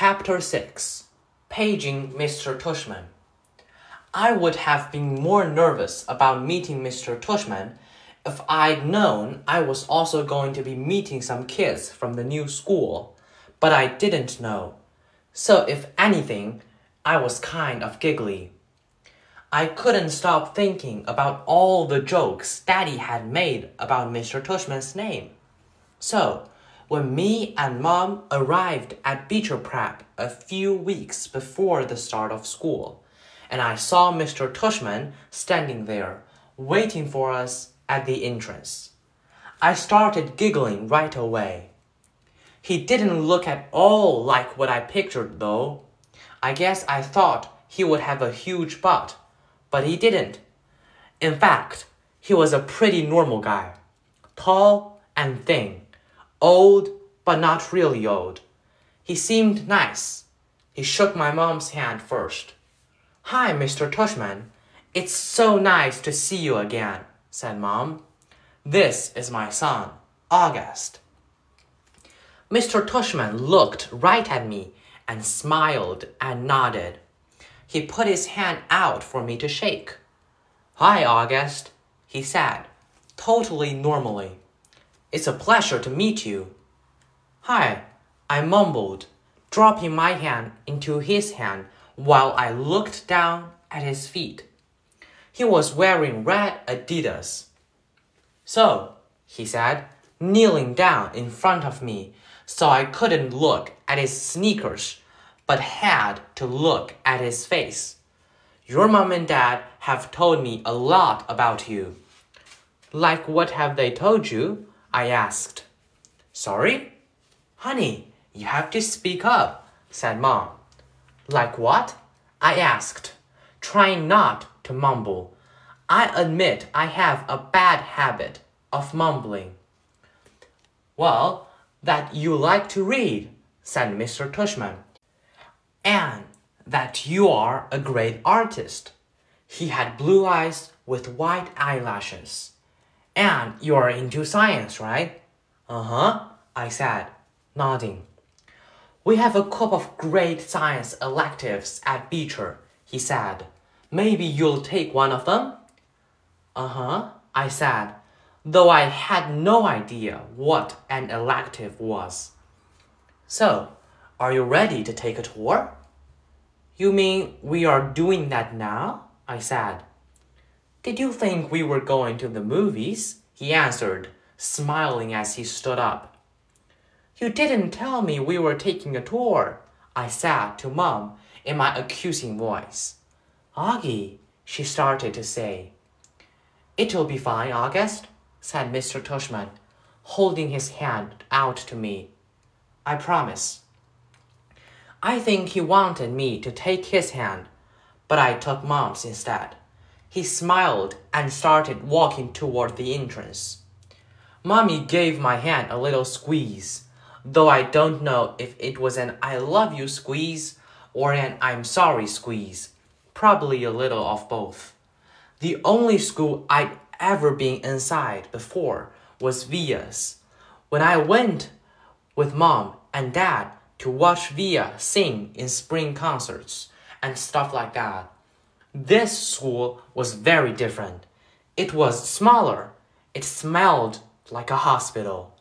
Chapter 6 Paging Mr. Tushman. I would have been more nervous about meeting Mr. Tushman if I'd known I was also going to be meeting some kids from the new school, but I didn't know. So, if anything, I was kind of giggly. I couldn't stop thinking about all the jokes Daddy had made about Mr. Tushman's name. So, when me and Mom arrived at Beecher Prep a few weeks before the start of school, and I saw Mr. Tushman standing there, waiting for us at the entrance, I started giggling right away. He didn't look at all like what I pictured, though. I guess I thought he would have a huge butt, but he didn't. In fact, he was a pretty normal guy, tall and thin old, but not really old. He seemed nice. He shook my mom's hand first. Hi, Mr. Tushman. It's so nice to see you again, said Mom. This is my son, August. Mr. Tushman looked right at me and smiled and nodded. He put his hand out for me to shake. Hi, August, he said, totally normally. It's a pleasure to meet you. Hi, I mumbled, dropping my hand into his hand while I looked down at his feet. He was wearing red Adidas. So, he said, kneeling down in front of me so I couldn't look at his sneakers, but had to look at his face. Your mom and dad have told me a lot about you. Like what have they told you? I asked. Sorry? Honey, you have to speak up, said Mom. Like what? I asked, trying not to mumble. I admit I have a bad habit of mumbling. Well, that you like to read, said Mr. Tushman, and that you are a great artist. He had blue eyes with white eyelashes. And you're into science, right? Uh huh, I said, nodding. We have a couple of great science electives at Beecher, he said. Maybe you'll take one of them? Uh huh, I said, though I had no idea what an elective was. So, are you ready to take a tour? You mean we are doing that now? I said. Did you think we were going to the movies? He answered, smiling as he stood up. You didn't tell me we were taking a tour, I said to Mom in my accusing voice. Augie, she started to say. It'll be fine, August, said Mr. Tushman, holding his hand out to me. I promise. I think he wanted me to take his hand, but I took Mom's instead. He smiled and started walking toward the entrance. Mommy gave my hand a little squeeze, though I don't know if it was an I love you squeeze or an I'm sorry squeeze. Probably a little of both. The only school I'd ever been inside before was Via's. When I went with mom and dad to watch Via sing in spring concerts and stuff like that. This school was very different. It was smaller. It smelled like a hospital.